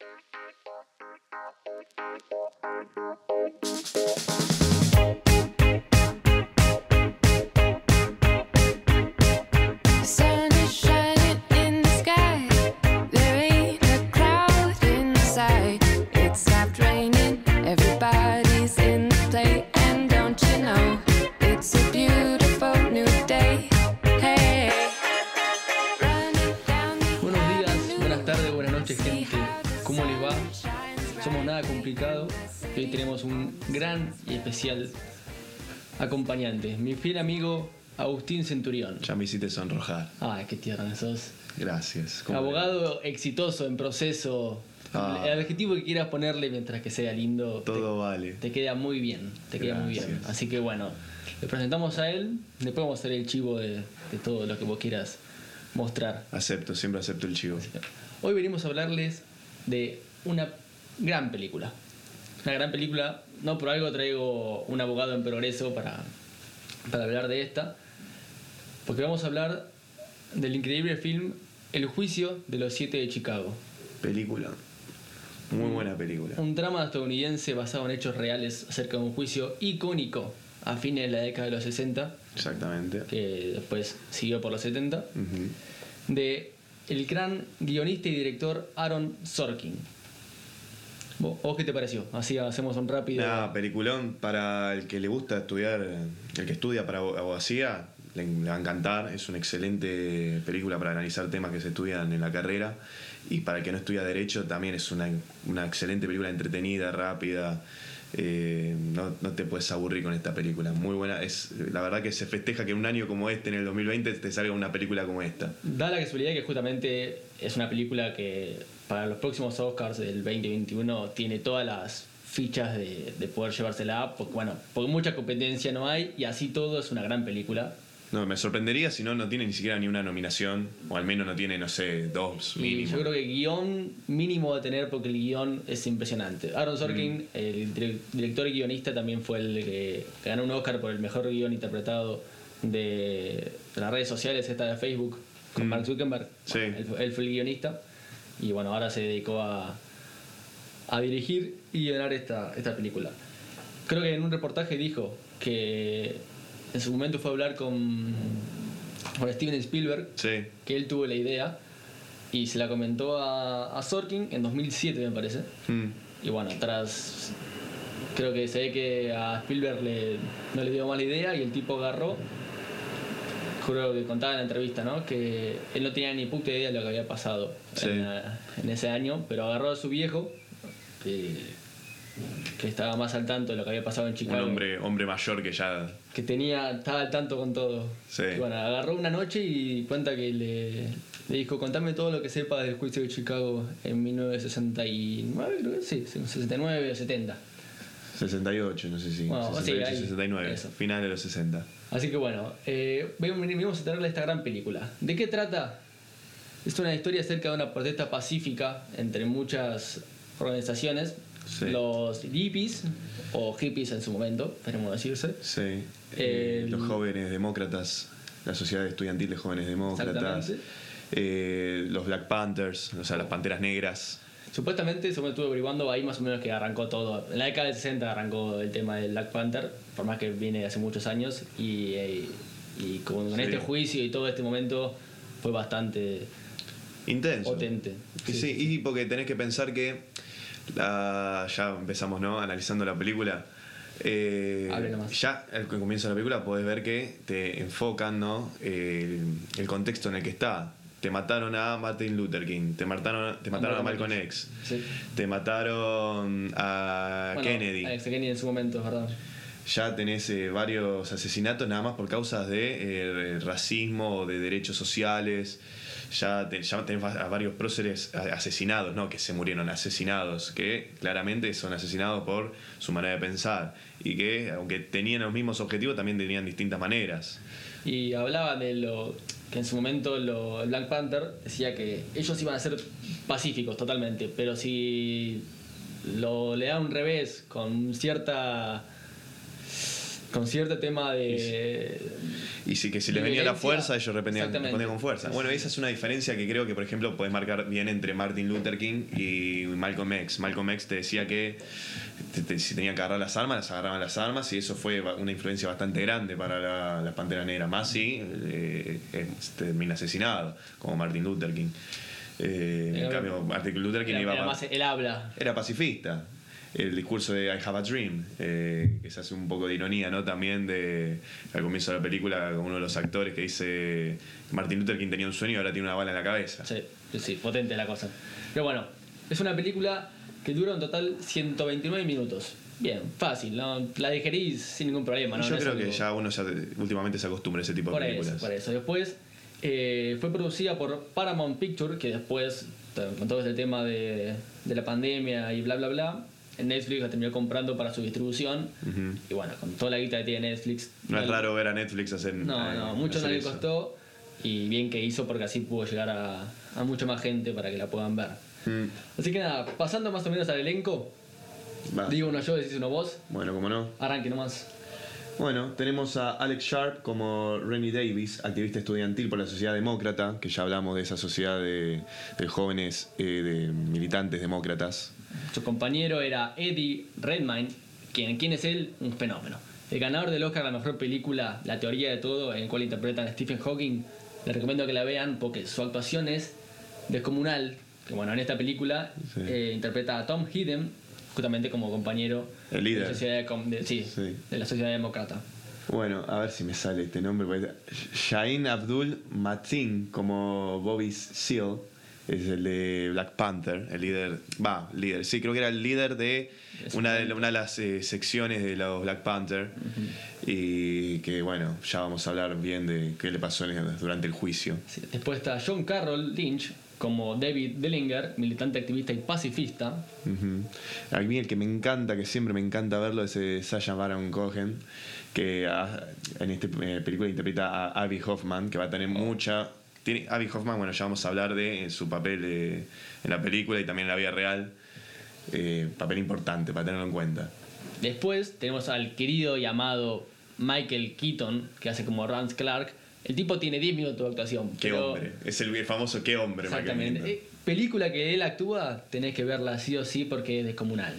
Thank you. Complicado. Hoy tenemos un gran y especial acompañante, mi fiel amigo Agustín Centurión. Ya me hiciste sonrojar. Ay, qué tierno sos. Gracias. ¿Cómo Abogado exitoso en proceso. Ah. El adjetivo que quieras ponerle mientras que sea lindo. Todo te, vale. Te queda muy bien. Te queda muy bien. Así que bueno, le presentamos a él. Vamos a hacer el chivo de, de todo lo que vos quieras mostrar. Acepto, siempre acepto el chivo. Hoy venimos a hablarles de una gran película. Una gran película, no por algo traigo un abogado en progreso para, para hablar de esta, porque vamos a hablar del increíble film El juicio de los siete de Chicago. Película. Muy buena película. Un drama estadounidense basado en hechos reales acerca de un juicio icónico a fines de la década de los 60, Exactamente. que después siguió por los 70, Ujú. de el gran guionista y director Aaron Sorkin. ¿Vos, qué te pareció? Así hacemos un rápido. Nada, peliculón para el que le gusta estudiar, el que estudia para abo- abogacía, le, le va a encantar. Es una excelente película para analizar temas que se estudian en la carrera. Y para el que no estudia Derecho, también es una, una excelente película entretenida, rápida. Eh, no, no te puedes aburrir con esta película. Muy buena. Es, la verdad que se festeja que un año como este, en el 2020, te salga una película como esta. Da la casualidad que justamente es una película que para los próximos Oscars del 2021 tiene todas las fichas de, de poder llevársela, porque bueno, porque mucha competencia no hay y así todo es una gran película. No, me sorprendería si no, no tiene ni siquiera ni una nominación, o al menos no tiene, no sé, dos Y mínimo. yo creo que guion mínimo a tener porque el guion es impresionante. Aaron Sorkin, el dire- director y guionista, también fue el que ganó un Oscar por el mejor guion interpretado de, de las redes sociales, esta de Facebook, con Mm. Mark Zuckerberg. Sí. Él, fue- él fue el guionista y bueno, ahora se dedicó a, a dirigir y guionar esta, esta película. Creo que en un reportaje dijo que en su momento fue a hablar con, con Steven Spielberg Sí, que él tuvo la idea y se la comentó a, a Sorkin en 2007 me parece Mm. y bueno tras creo que se ve que a Spielberg le, no le dio mal idea y el tipo agarró creo que contaba en la entrevista ¿no? que él no tenía ni puta idea de lo que había pasado Sí. en, la- en ese año pero agarró a su viejo que, que estaba más al tanto de lo que había pasado en un Chicago hombre, hombre mayor que ya. que tenía, estaba al tanto con todo. Sí. Y bueno, agarró una noche y cuenta que le, le dijo, contame todo lo que sepa del juicio de Chicago en 1969, creo que sí, 69 o 70. 68, no sé si. Bueno, sí, 68, ahí, 69, eso. final de los 60. Así que bueno, eh, venimos a traerle esta gran película. ¿De qué trata? Es una historia acerca de una protesta pacífica entre muchas organizaciones. Sí. Los hippies, o hippies en su momento, queremos decirse. Sí. Eh, los jóvenes demócratas, la sociedad estudiantil de jóvenes demócratas. Eh, los Black Panthers, o sea, las panteras negras. Supuestamente, según estuve averiguando, ahí más o menos que arrancó todo. En la década del 60 arrancó el tema del Black Panther, por más que viene de hace muchos años, y, eh, y con, con Sí. este juicio y todo este momento fue bastante Intenso. potente. Y sí, y porque tenés que pensar que la- ya empezamos, ¿no? Analizando la película. Eh, ya al comienzo de la película podés ver que te enfocan, ¿no? El, el contexto en el que está. Te mataron a Martin Luther King, te mataron, te mataron a Malcolm X, Sí. te mataron a Bueno, Kennedy. Alex Kennedy en su momento, es verdad. Ya tenés eh, varios asesinatos nada más por causas de eh, racismo o de derechos sociales. Ya, te- ya tenés a varios próceres asesinados, ¿no? Que se murieron asesinados, que claramente son asesinados por su manera de pensar. Y que, aunque tenían los mismos objetivos, también tenían distintas maneras. Y hablaba de lo que en su momento lo, Black Panther decía que ellos iban a ser pacíficos totalmente, pero si lo le da un revés con cierta con cierto tema de, Y sí, que si les venía la fuerza, ellos respondían, con fuerza. Bueno, esa es una diferencia que creo que, por ejemplo, podés marcar bien entre Martin Luther King y Malcolm X. Malcolm X te decía que te- te- si tenían que agarrar las armas, las agarraban las armas, y eso fue una influencia bastante grande para la, la Pantera Negra. Más si eh, eh, termina asesinado, como Martin Luther King. Eh, en cambio, Martin Luther King Era- iba era más el habla. era pacifista. El discurso de I Have a Dream, eh, que se hace un poco de ironía, ¿no? También de al comienzo de la película, con uno de los actores que dice Martin Luther King tenía un sueño y ahora tiene una bala en la cabeza. Sí, sí, potente la cosa. Pero bueno, es una película que dura en total 129 minutos. Bien, fácil, ¿no? La digerís sin ningún problema, ¿no? Yo No creo que ya uno ya últimamente se acostumbra a ese tipo de Por eso, películas. por eso. Después eh, fue producida por Paramount Picture, que después, con todo este tema de, de la pandemia y bla, bla, bla, Netflix la terminó comprando para su distribución. Y bueno, con toda la guita que tiene Netflix. No es raro ver a Netflix hacer. No, eh, no, mucho no le costó. Y bien que hizo porque así pudo llegar a, a mucha más gente para que la puedan ver. Mm, Así que nada, pasando más o menos al elenco, va. digo uno yo, decís uno vos, Bueno, como no. arranque nomás. Bueno, tenemos a Alex Sharp como Rennie Davis, activista estudiantil por la Sociedad Demócrata, que ya hablamos de esa sociedad de, de jóvenes eh, de militantes demócratas. Su compañero era Eddie Redmayne, quien, ¿quién es él? Un fenómeno. El ganador del Oscar a la mejor película, La teoría de todo, en el cual interpretan a Stephen Hawking. Les recomiendo que la vean porque su actuación es descomunal. Que bueno, en esta película Sí. eh, interpreta a Tom Hidden, justamente como compañero El líder. De, la sociedad, de- sí, Sí. de la sociedad demócrata. Bueno, a ver si me sale este nombre. Shahin Abdul Mateen como Bobby Seal, es el de Black Panther, el líder. Va, líder. Sí, creo que era el líder de una de, un- una de las eh, secciones de los Black Panther. Y que, bueno, ya vamos a hablar bien de qué le pasó durante el juicio. Sí, Después está John Carroll Lynch como David Dillinger, militante activista y pacifista. A mí el que me encanta, que siempre me encanta verlo, es eh, Sasha Baron Cohen, que ah, en esta eh, película interpreta a Abby Hoffman, que va a tener mucha... Tiene, Abby Hoffman, bueno, ya vamos a hablar de eh, su papel eh, en la película y también en la vida real. Eh, papel importante para tenerlo en cuenta. Después tenemos al querido y amado Michael Keaton, que hace como Rance Clark. El tipo tiene 10 minutos de actuación. Qué pero- hombre. Es el, famoso qué hombre, Michael Exactamente. Keaton. Eh, película que él actúa, tenés que verla sí o sí porque es descomunal.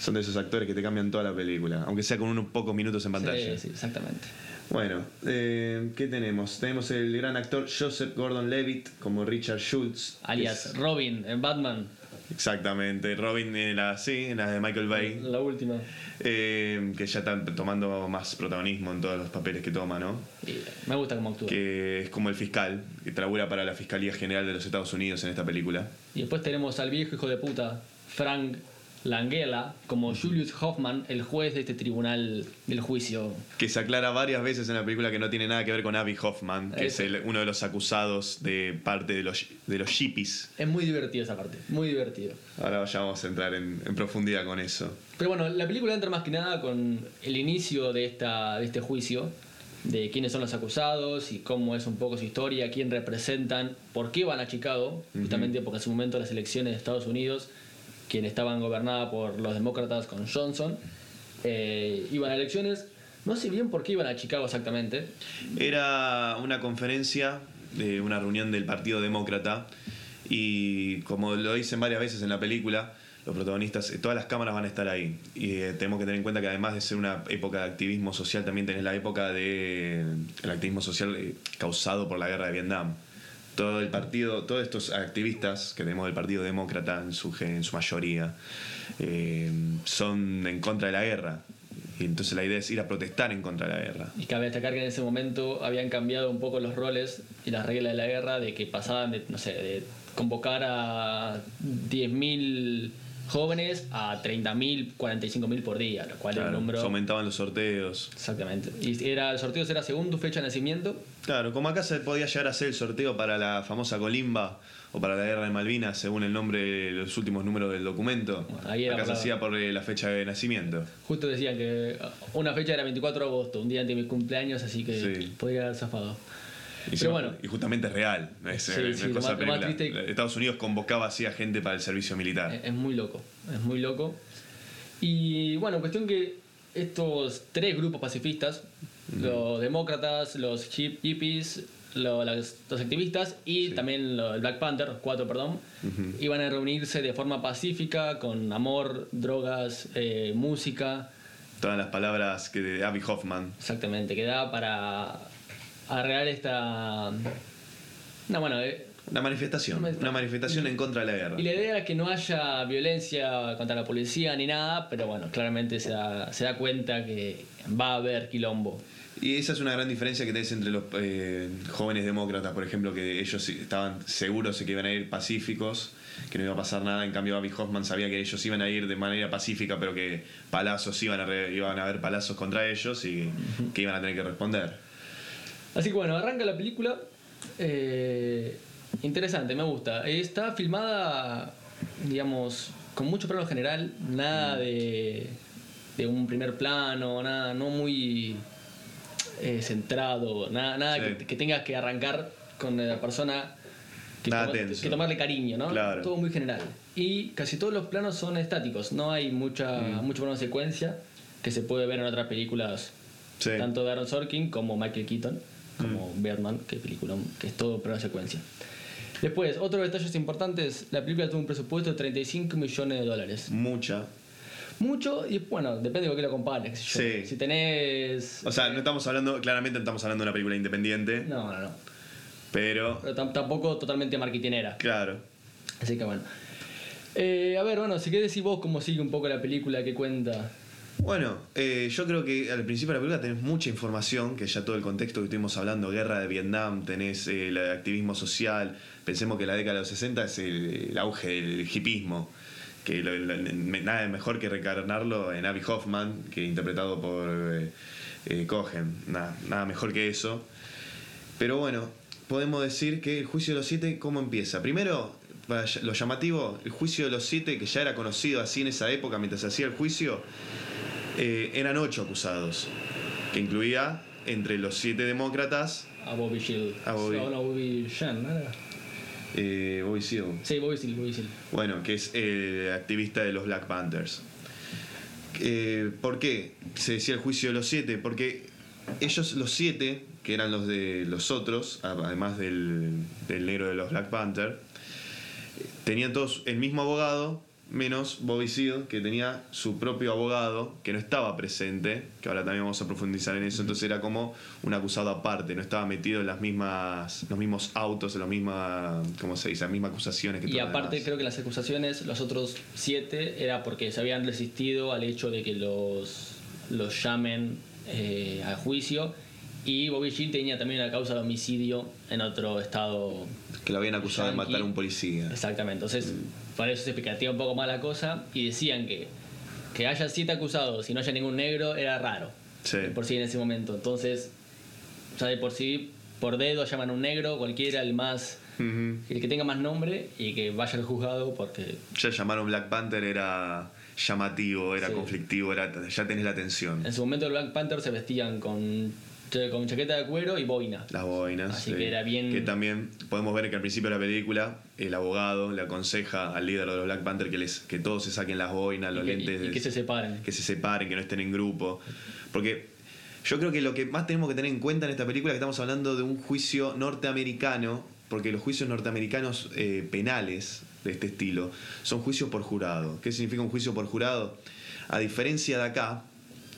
Son de esos actores que te cambian toda la película, aunque sea con unos pocos minutos en pantalla. Sí, sí, exactamente. Bueno, eh, ¿qué tenemos? Tenemos el gran actor Joseph Gordon-Levitt como Richard Schultz. Alias es- Robin en Batman, exactamente, Robin en la, sí, en la de Michael Bay, la última. eh, que ya está tomando más protagonismo en todos los papeles que toma, ¿no? Y me gusta cómo actúa. Que es como el fiscal, que trabura para la Fiscalía General de los Estados Unidos en esta película. Y después tenemos al viejo hijo de puta, Frank Langella, como Julius Hoffman, el juez de este tribunal del juicio. Que se aclara varias veces en la película que no tiene nada que ver con Abby Hoffman, que es el- uno de los acusados de parte de los, de los shippies. Es muy divertido esa parte, muy divertido. Ahora ya vamos a entrar en, en profundidad con eso. Pero bueno, la película entra más que nada con el inicio de, esta, de este juicio, de quiénes son los acusados y cómo es un poco su historia, quién representan, por qué van a Chicago, justamente porque en su momento las elecciones de Estados Unidos, quienes estaban gobernadas por los demócratas con Johnson, eh, iban a elecciones. No sé bien por qué iban a Chicago exactamente. Era una conferencia de una reunión del Partido Demócrata y como lo dicen varias veces en la película, los protagonistas, eh, todas las cámaras van a estar ahí. Y eh, tenemos que tener en cuenta que además de ser una época de activismo social, también tenés la época de el activismo social causado por la guerra de Vietnam. Todo el partido, todos estos activistas que tenemos del Partido Demócrata en su, en su mayoría, eh, son en contra de la guerra. Y entonces la idea es ir a protestar en contra de la guerra. Y cabe destacar que en ese momento habían cambiado un poco los roles y las reglas de la guerra, de que pasaban de, no sé, de convocar a 10.000 jóvenes a 30.000, 45.000 por día, lo cual Claro, un número... se aumentaban los sorteos. Exactamente. Y era, el sorteo era según tu fecha de nacimiento. Claro, como acá se podía llegar a hacer el sorteo para la famosa colimba o para la guerra de Malvinas, según el nombre, los últimos números del documento. Bueno, ahí era acá se hacía por eh, la fecha de nacimiento. Justo decían que una fecha era 24 de agosto, un día antes de mi cumpleaños, así que Sí. podría haber zafado. Y, Pero bueno. y justamente es real, no es, Sí, no es sí, lo cosa más- más triste- Estados Unidos convocaba así a gente para el servicio militar. Es, es muy loco, es muy loco. Y bueno, cuestión que estos tres grupos pacifistas, Los demócratas, los hip- hippies, lo- las- los activistas y Sí. también lo- el Black Panther, cuatro, perdón, iban a reunirse de forma pacífica con amor, drogas, eh, música, Todas las palabras que de Abby Hoffman. exactamente, que da para arreglar esta... No, bueno, eh, Una manifestación. Una Una manifestación en contra de la guerra. Y la idea era que no haya violencia contra la policía ni nada, pero bueno, claramente se da, se da cuenta que va a haber quilombo. Y esa es una gran diferencia que tenés entre los eh, jóvenes demócratas, por ejemplo, que ellos estaban seguros de que iban a ir pacíficos, que no iba a pasar nada. En cambio, Abby Hoffman sabía que ellos iban a ir de manera pacífica, pero que palazos iban a, re- iban a haber palazos contra ellos y que iban a tener que responder. Así que bueno, arranca la película. eh, interesante, me gusta. Está filmada, digamos, con mucho plano general, nada de, de un primer plano, nada, no muy eh, centrado, nada, nada Sí. que, que tengas que arrancar con la persona que, toma- tomarle cariño, ¿no? Claro. Todo muy general. Y casi todos los planos son estáticos, no hay mucha, Mm. mucho plano de secuencia que se puede ver en otras películas Sí. tanto de Aaron Sorkin como Michael Keaton, como Mm. Birdman, que película, que es todo plano secuencia. Después, otros detalles importantes, la película tuvo un presupuesto de 35 millones de dólares. Mucha. Mucho, y bueno, depende de con qué lo compares. Sí. Si tenés... O sea, no estamos hablando, claramente no estamos hablando de una película independiente, No, no, no. pero Pero tam- tampoco totalmente marketinera. claro. Así que bueno. Eh, a ver, bueno, si querés decir vos cómo sigue un poco la película, qué cuenta. Bueno, eh, yo creo que al principio de la película tenés mucha información, que ya todo el contexto que estuvimos hablando, guerra de Vietnam, tenés eh, el activismo social, pensemos que la década de los 60 es el, auge del hipismo, que lo- nada mejor que recarnarlo en Abby Hoffman, que interpretado por eh, eh, Cohen, nada, nada mejor que eso. Pero bueno, podemos decir que el juicio de los siete, ¿cómo empieza? Primero, para lo llamativo, el juicio de los siete, que ya era conocido así en esa época mientras se hacía el juicio, eh, eran ocho acusados, que incluía entre los siete demócratas A Bobby Shield. A Bobby. No, no, Bobby Shen, ¿no era? eh, Bobby Seale, Sí, Bobby Shield, Bobby Shield. bueno, que es el activista de los Black Panthers. Eh, ¿Por qué se decía el juicio de los siete? Porque ellos, los siete, que eran los de los otros, además del, del negro de los Black Panthers, tenían todos el mismo abogado, menos Bobby Seale, que tenía su propio abogado, que no estaba presente, que ahora también vamos a profundizar en eso, entonces era como un acusado aparte, no estaba metido en las mismas, los mismos autos, en las mismas, ¿cómo se dice?, las mismas acusaciones que Y aparte demás. creo que las acusaciones, los otros siete, era porque se habían resistido al hecho de que los, los llamen eh, a juicio. Y Bobby Shield tenía también una causa de homicidio en otro estado. que lo habían acusado de matar a un policía. Exactamente. Entonces, por eso se explicaría un poco más la cosa. Y decían que que haya siete acusados y no haya ningún negro era raro. Sí. De por sí en ese momento. Entonces, ya de por sí, por dedo llaman a un negro, cualquiera, el más. El que tenga más nombre y que vaya al juzgado porque Ya llamaron Black Panther era llamativo, era Sí. conflictivo, era, ya tenés la tensión. en su momento el Black Panther se vestían con, con chaqueta de cuero y boina. Las boinas. Así sí. que era bien- Que también podemos ver que al principio de la película el abogado le aconseja al líder de los Black Panther que, les, que todos se saquen las boinas, los y, que, lentes. y- y que se separen. que se separen, que no estén en grupo. Porque yo creo que lo que más tenemos que tener en cuenta en esta película es que estamos hablando de un juicio norteamericano, porque los juicios norteamericanos eh, penales de este estilo son juicios por jurado. ¿Qué significa un juicio por jurado? A diferencia de acá,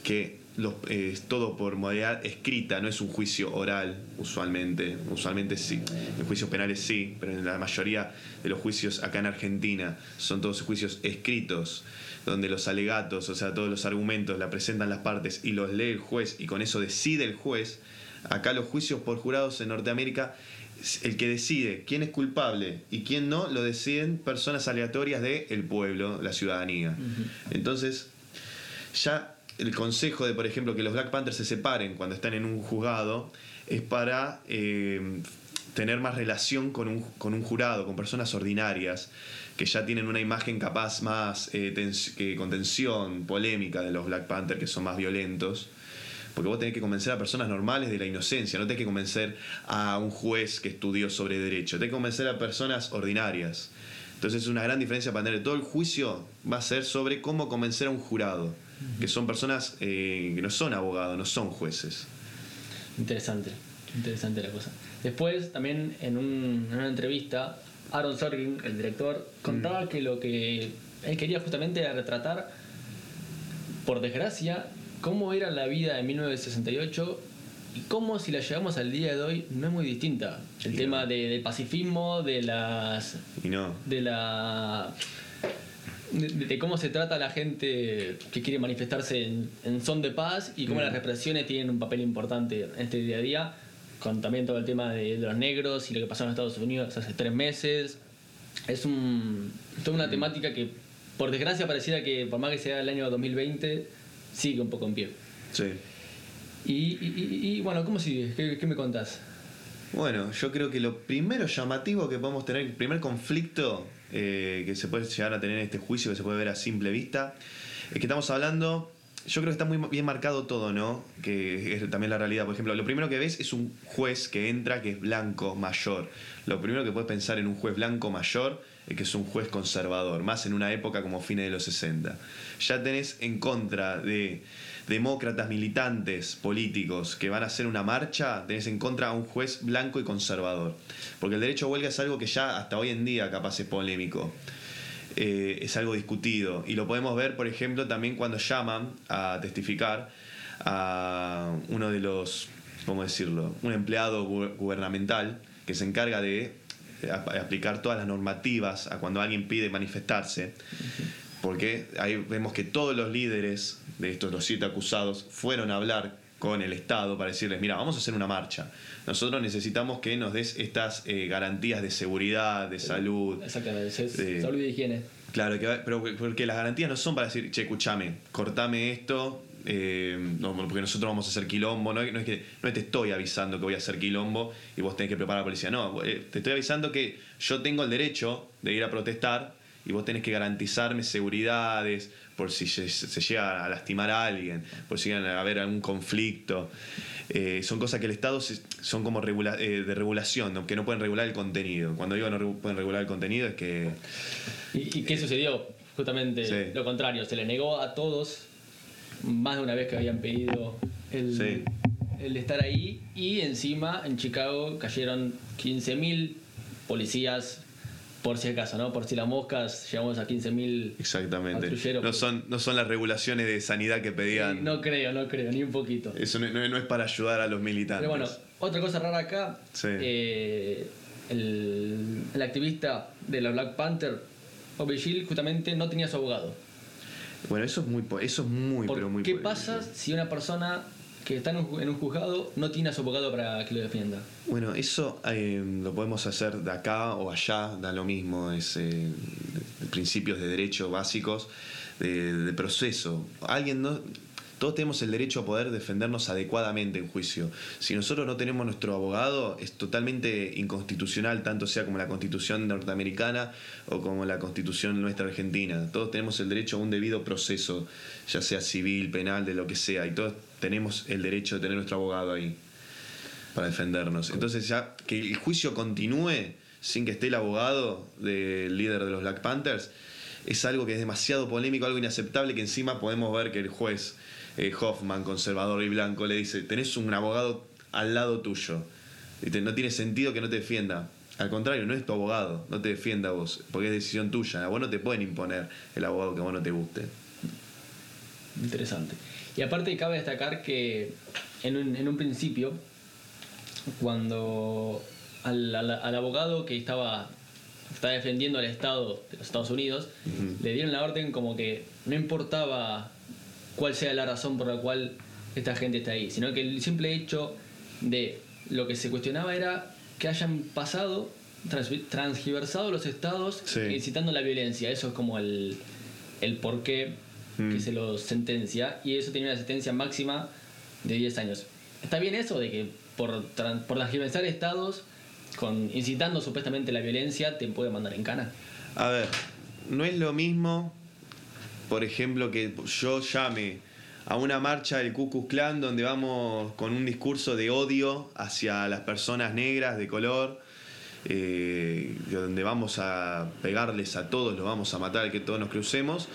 que los- eh, todo por modalidad escrita, no es un juicio oral usualmente, usualmente sí, en juicios penales sí, pero en la mayoría de los juicios acá en Argentina son todos juicios escritos, donde los alegatos, o sea, todos los argumentos la presentan las partes y los lee el juez y con eso decide el juez. Acá los juicios por jurados en Norteamérica, el que decide quién es culpable y quién no, lo deciden personas aleatorias del pueblo, la ciudadanía. Entonces, ya el consejo de, por ejemplo, que los Black Panthers se separen cuando están en un juzgado es para eh, tener más relación con un, con un jurado, con personas ordinarias, que ya tienen una imagen capaz más eh, con tensión, polémica de los Black Panthers, que son más violentos. Porque vos tenés que convencer a personas normales de la inocencia, no tenés que convencer a un juez que estudió sobre derecho, tenés que convencer a personas ordinarias. Entonces es una gran diferencia para tener todo el juicio va a ser sobre cómo convencer a un jurado, que son personas eh, que no son abogados, no son jueces. Interesante, interesante la cosa. Después, también en, un- en una entrevista, Aaron Sorkin, el director, contaba que lo que él quería justamente era retratar, por desgracia, cómo era la vida en 1968 y cómo si la llevamos al día de hoy no es muy distinta. El Y tema no. de- del pacifismo, de las Y no. de la de, de cómo se trata a la gente que quiere manifestarse en, en son de paz y cómo Mm. las represiones tienen un papel importante en este día a día, con también todo el tema de, de los negros y lo que pasó en Estados Unidos hace tres meses. Es un, toda Mm. una temática que, por desgracia, pareciera que, por más que sea el año 2020, sigue un poco en pie. Sí. Y, y- y- y, bueno, ¿cómo sigue? ¿Qué, qué me contás? Bueno, yo creo que lo primero llamativo que podemos tener, el primer conflicto eh, que se puede llegar a tener en este juicio, que se puede ver a simple vista, es que estamos hablando, yo creo que está muy bien marcado todo, ¿no? Que es también la realidad. Por ejemplo, lo primero que ves es un juez que entra que es blanco, mayor. Lo primero que puedes pensar en un juez blanco mayor es que es un juez conservador, más en una época como fines de los 60. Ya tenés en contra de demócratas militantes políticos que van a hacer una marcha, tenés en contra a un juez blanco y conservador. Porque el derecho a huelga es algo que ya hasta hoy en día capaz es polémico. Eh, es algo discutido. Y lo podemos ver, por ejemplo, también cuando llaman a testificar a uno de los, ¿cómo decirlo? Un empleado gu- gubernamental que se encarga de eh, ap- aplicar todas las normativas a cuando alguien pide manifestarse. Porque ahí vemos que todos los líderes de estos los siete acusados fueron a hablar con el Estado para decirles, mira, vamos a hacer una marcha. Nosotros necesitamos que nos des estas eh, garantías de seguridad, de salud. Exactamente, es- Sí. salud y higiene. Claro, que pero porque las garantías no son para decir, che, escuchame, cortame esto, eh, no, porque nosotros vamos a hacer quilombo. No, es- no es que no te estoy avisando que voy a hacer quilombo y vos tenés que preparar a la policía. No, eh, te estoy avisando que yo tengo el derecho de ir a protestar y vos tenés que garantizarme seguridades por si se, se llega a lastimar a alguien, por si llega a haber algún conflicto. Eh, son cosas que el Estado se- son como regula- eh, de regulación, ¿no? que no pueden regular el contenido. Cuando digo no re- pueden regular el contenido es que ¿Y, y qué sucedió? Justamente Sí. lo contrario, se le negó a todos, más de una vez que habían pedido el, Sí. el estar ahí, y encima en Chicago cayeron 15.000 policías, por si acaso, ¿no? Por si las moscas, llegamos a 15.000 Exactamente. patrulleros. No son, no son las regulaciones de sanidad que pedían. No creo, no creo, ni un poquito. Eso no, no- no es para ayudar a los militantes. Pero bueno, otra cosa rara acá, Sí. eh, el, el activista de la Black Panther, Gill, justamente no tenía su abogado. Bueno, eso es muy, eso es muy, ¿Por pero muy ¿Qué pasa si una persona que está en un, juzgado no tiene a su abogado para que lo defienda? Bueno, eso eh, lo podemos hacer de acá o allá, da lo mismo, es eh, principios de derecho básicos, de, de proceso. Alguien no. Todos tenemos el derecho a poder defendernos adecuadamente en juicio. Si nosotros no tenemos nuestro abogado, es totalmente inconstitucional, tanto sea como la constitución norteamericana o como la constitución nuestra argentina. Todos tenemos el derecho a un debido proceso, ya sea civil, penal, de lo que sea, y todos tenemos el derecho de tener nuestro abogado ahí para defendernos. Entonces ya que el juicio continúe sin que esté el abogado del líder de los Black Panthers es algo que es demasiado polémico, algo inaceptable que encima podemos ver que el juez eh, Hoffman, conservador y blanco, le dice, tenés un abogado al lado tuyo. No tiene sentido que no te defienda. Al contrario, no es tu abogado, no te defienda vos, porque es decisión tuya. A vos no te pueden imponer el abogado que a vos no te guste. Interesante. Y aparte cabe destacar que en un, en un principio, cuando al, al- al abogado que estaba, estaba defendiendo al Estado de los Estados Unidos, le dieron la orden como que no importaba cuál sea la razón por la cual esta gente está ahí, sino que el simple hecho de lo que se cuestionaba era que hayan pasado, trans- transgiversado los estados Sí. incitando la violencia. Eso es como el, el porqué Mm. que se los sentencia y eso tenía una sentencia máxima de 10 años. ¿Está bien eso de que por, por transgiversar estados, con, incitando supuestamente la violencia, te puede mandar en cana? A ver, no es lo mismo, por ejemplo, que yo llame a una marcha del Ku Klux Klan donde vamos con un discurso de odio hacia las personas negras de color eh, donde vamos a pegarles a todos, los vamos a matar, que todos nos crucemos,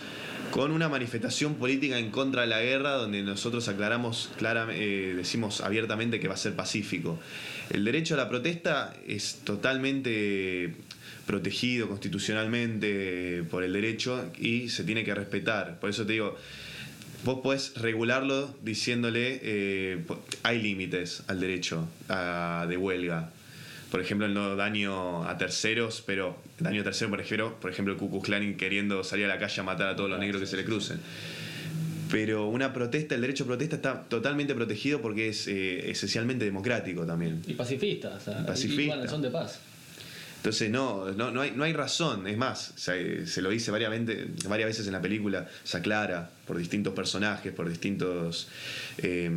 con una manifestación política en contra de la guerra, donde nosotros aclaramos, clara- eh, decimos abiertamente que va a ser pacífico. El derecho a la protesta es totalmente protegido constitucionalmente por el derecho y se tiene que respetar. Por eso te digo, vos podés regularlo diciéndole, eh, hay límites al derecho de huelga. Por ejemplo, el no daño a terceros, pero daño a terceros, por ejemplo, por ejemplo el Ku Klux Klan queriendo salir a la calle a matar a todos los negros que se le crucen. Pero una protesta, el derecho a protesta está totalmente protegido porque es eh, esencialmente democrático también. Y pacifista, o sea, Y pacifista. y bueno, son de paz. Entonces no, no, no, hay, no hay razón, es más, se, se lo dice varias, varias veces en la película, se aclara por distintos personajes, por distintos, eh,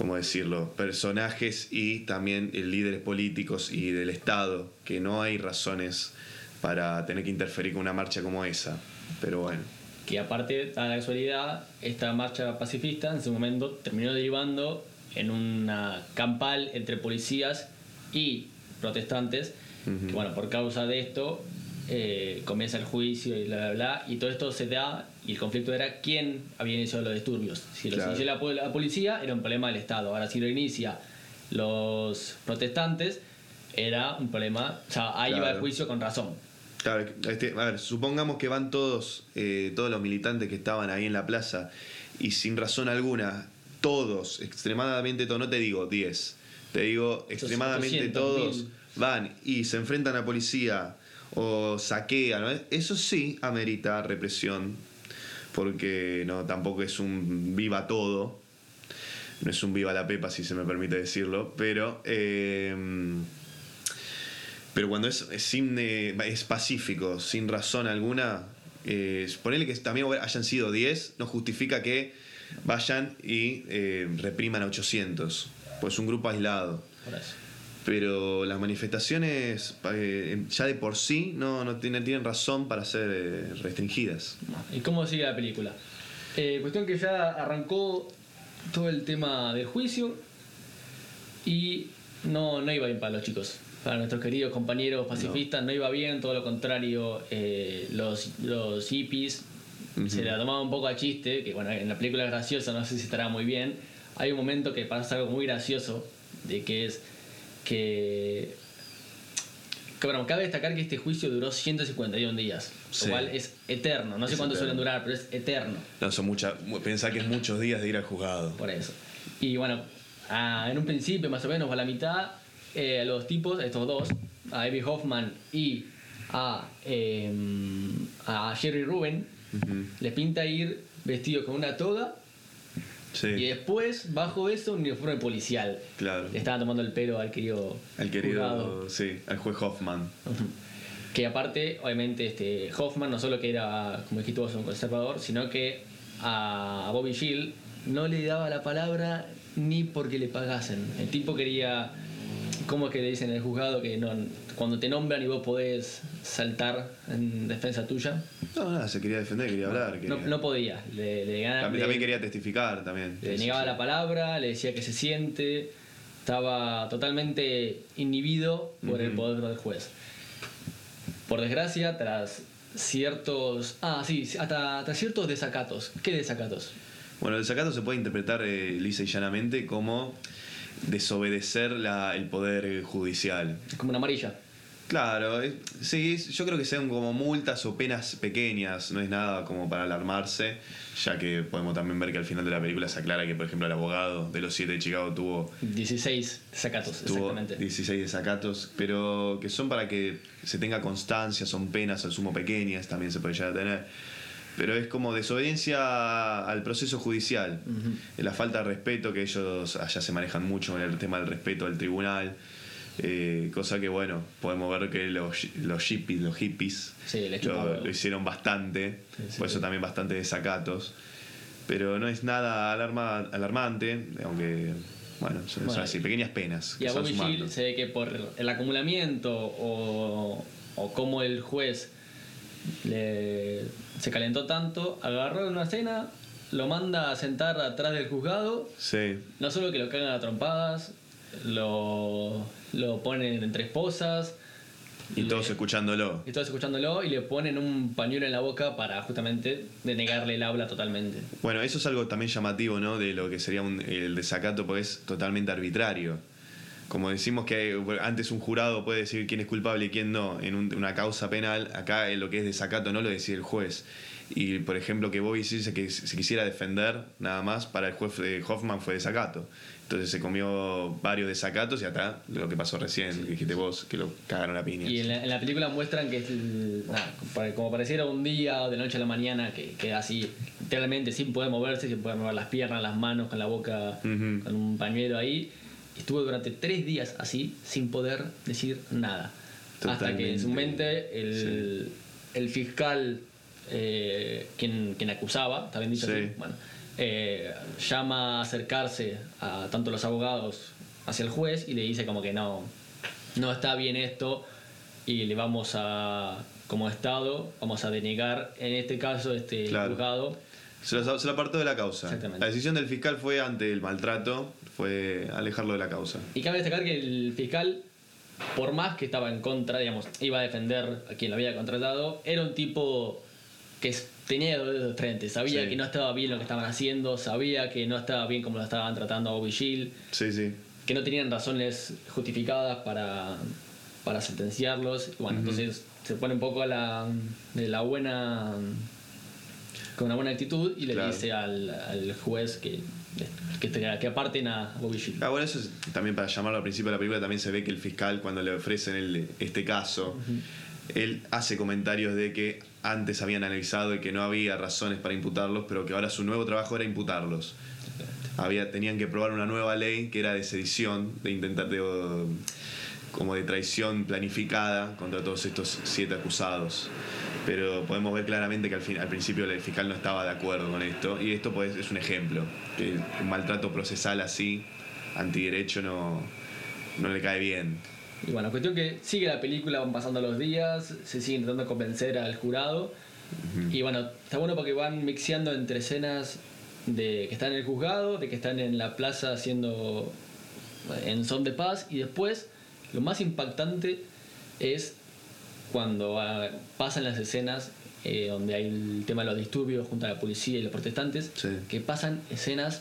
¿cómo decirlo?, personajes y también eh, líderes políticos y del Estado, que no hay razones para tener que interferir con una marcha como esa. Pero bueno, Que aparte, a la casualidad, esta marcha pacifista en su momento terminó derivando en una campal entre policías y protestantes. Que bueno, por causa de esto eh, comienza el juicio y bla, bla, bla. Y todo esto se da, y el conflicto era quién había iniciado los disturbios. Si lo Claro. inició la, pol- la policía, era un problema del Estado. Ahora, si lo inicia los protestantes, era un problema. O sea, ahí va el Claro. juicio con razón. Claro, este, a ver, supongamos que van todos, eh, todos los militantes que estaban ahí en la plaza y sin razón alguna, todos, extremadamente todos, no te digo 10, te digo extremadamente 800, todos 1000. van y se enfrentan a policía o saquean, ¿no? eso sí amerita represión, porque no tampoco es un viva todo, no es un viva la pepa si se me permite decirlo, pero... eh, pero cuando es, es sin, eh, es pacífico, sin razón alguna, eh, ponerle que también hayan sido 10, no justifica que vayan y eh, repriman a 800, pues es un grupo aislado. Pero las manifestaciones eh, ya de por sí no, no tienen, tienen razón para ser eh, restringidas. ¿Y cómo sigue la película? Eh, cuestión que ya arrancó todo el tema del juicio y no, no iba bien para los chicos. Para nuestros queridos compañeros pacifistas no, iba bien, todo lo contrario, los, los hippies se la tomaban un poco a chiste, que bueno, en la película es graciosa, no sé si estará muy bien. Hay un momento que pasa algo muy gracioso, de que es que que bueno, cabe destacar que este juicio duró 151 días, Sí. lo cual es eterno. No sé cuánto suelen durar, pero es eterno. No, son muchas, pensar que es muchos días de ir al juzgado. Por eso. Y bueno, a- en un principio, más o menos, a la mitad, eh, los tipos, estos dos, a Abby Hoffman y a, eh, a Jerry Ruben, Ujú. les pinta ir vestidos con una toga Sí, y después, bajo eso, un uniforme policial. claro. Le estaban tomando el pelo al querido. Al querido, sí, al juez Hoffman. Que aparte, obviamente, este Hoffman no solo que era, como dijiste vos, un conservador, sino que a Bobby Gill no le daba la palabra ni porque le pagasen. El tipo quería, ¿cómo es que le dicen en el juzgado que no, cuando te nombran y vos podés saltar en defensa tuya? No, nada, se quería defender, quería hablar. No, quería- no podía. Le, le ganaba- también, le- también quería testificar también. le negaba la palabra, le decía que se siente, estaba totalmente inhibido por el Ujú. poder del juez. Por desgracia, tras ciertos. Ah, sí, hasta, hasta ciertos desacatos. ¿Qué desacatos? Bueno, el desacato se puede interpretar eh, lisa y llanamente como desobedecer la- el poder judicial. Es como una amarilla. Claro, eh, sí, yo creo que sean como multas o penas pequeñas, no es nada como para alarmarse, ya que podemos también ver que al final de la película se aclara que, por ejemplo, el abogado de los siete de Chicago tuvo 16 desacatos, tuvo exactamente. 16 desacatos, pero que son para que se tenga constancia, son penas al sumo pequeñas, también se puede llegar a tener. Pero es como desobediencia al proceso judicial, la falta de respeto, que ellos allá se manejan mucho en el tema del respeto al tribunal, eh, cosa que bueno, podemos ver que los, los hippies, los hippies Sí, lo, hicieron bastante, Sí, sí, por eso también bastante desacatos. Pero no es nada alarma, alarmante, aunque, bueno, son, así, pequeñas penas. Y a Bobby se ve que por el acumulamiento o, o como el juez le- se calentó tanto, agarró en una cena, lo manda a sentar atrás del juzgado, Sí, no solo que lo cagan a trompadas, lo, lo ponen entre esposas. Y le- todos escuchándolo. y todos escuchándolo y le ponen un pañuelo en la boca para justamente denegarle el habla totalmente. Bueno, eso es algo también llamativo, ¿no? De lo que sería un- el desacato, porque es totalmente arbitrario. Como decimos que antes un jurado puede decir quién es culpable y quién no en un- una causa penal, acá en lo que es desacato no lo decide el juez. Y por ejemplo, que Bobby Seale se, que se quisiera defender nada más, para el juez de Hoffman fue desacato. Entonces se comió varios desacatos y hasta lo que pasó recién, que dijiste vos, que lo cagaron a piñas. Y en la, en la película muestran que es nada, como pareciera un día de noche a la mañana que queda así, literalmente sin poder moverse, sin poder mover las piernas, las manos, con la boca, Ujú. con un pañuelo ahí. Estuvo durante tres días así, sin poder decir nada. Hasta que en su mente el, el fiscal, eh, quien, quien acusaba, está bien dicho Sí. así? Bueno, eh, llama a acercarse a tanto los abogados hacia el juez y le dice como que no, no está bien esto y le vamos a, como Estado, vamos a denegar en este caso este Claro. juzgado. Se lo, se lo apartó de la causa. Exactamente. La decisión del fiscal fue ante el maltrato, fue alejarlo de la causa. Y cabe destacar que el fiscal, por más que estaba en contra, digamos, iba a defender a quien lo había contratado, era un tipo que tenía dos dedos de frente, sabía Sí. que no estaba bien lo que estaban haciendo, sabía que no estaba bien como lo estaban tratando a Bobby Shield, Sí, sí. que no tenían razones justificadas para, para sentenciarlos. Bueno, entonces se pone un poco a la, de la buena con una buena actitud y le Claro. dice al, al juez que, que, que aparten a Bobby Shield. Ah, bueno, eso es también para llamarlo al principio de la película, también se ve que el fiscal cuando le ofrecen el- este caso, él hace comentarios de que antes habían analizado y que no había razones para imputarlos, pero que ahora su nuevo trabajo era imputarlos. Había, tenían que probar una nueva ley que era de sedición, de intentar de, como de traición planificada contra todos estos siete acusados. Pero podemos ver claramente que al, fin, al principio el fiscal no estaba de acuerdo con esto. Y esto pues, es un ejemplo. Que un maltrato procesal así, antiderecho, no, no le cae bien. Y bueno, cuestión que sigue la película, van pasando los días, se sigue intentando convencer al jurado. Y bueno, está bueno porque van mixeando entre escenas de que están en el juzgado, de que están en la plaza haciendo en son de paz y después lo más impactante es cuando ah, pasan las escenas eh, donde hay el tema de los disturbios junto a la policía y los protestantes, Sí. que pasan escenas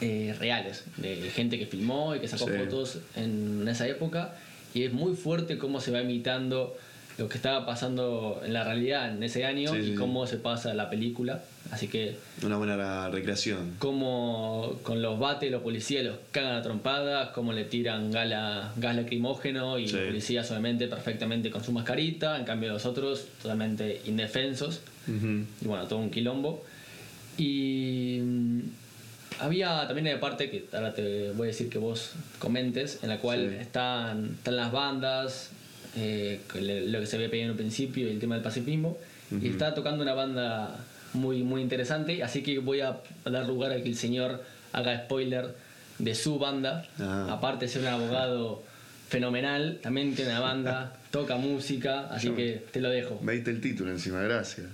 eh, reales de gente que filmó y que sacó Sí. fotos en esa época y es muy fuerte cómo se va imitando lo que estaba pasando en la realidad en ese año Sí, y sí, sí. cómo se pasa la película así que Una buena recreación. como con los bates los policías los cagan a trompadas, cómo le tiran gala, gas lacrimógeno y los policías obviamente perfectamente con su mascarita, en cambio los otros totalmente indefensos y bueno, todo un quilombo. Y mm, había también una parte que ahora te voy a decir que vos comentes, en la cual están, están las bandas, eh, lo que se había pedido en un principio y el tema del pacifismo, y está tocando una banda muy, muy interesante, así que voy a dar lugar a que el señor haga spoiler de su banda, Ah. aparte de ser un abogado fenomenal, también tiene una banda, toca música, así Yo- que te lo dejo. Me diste el título encima, gracias.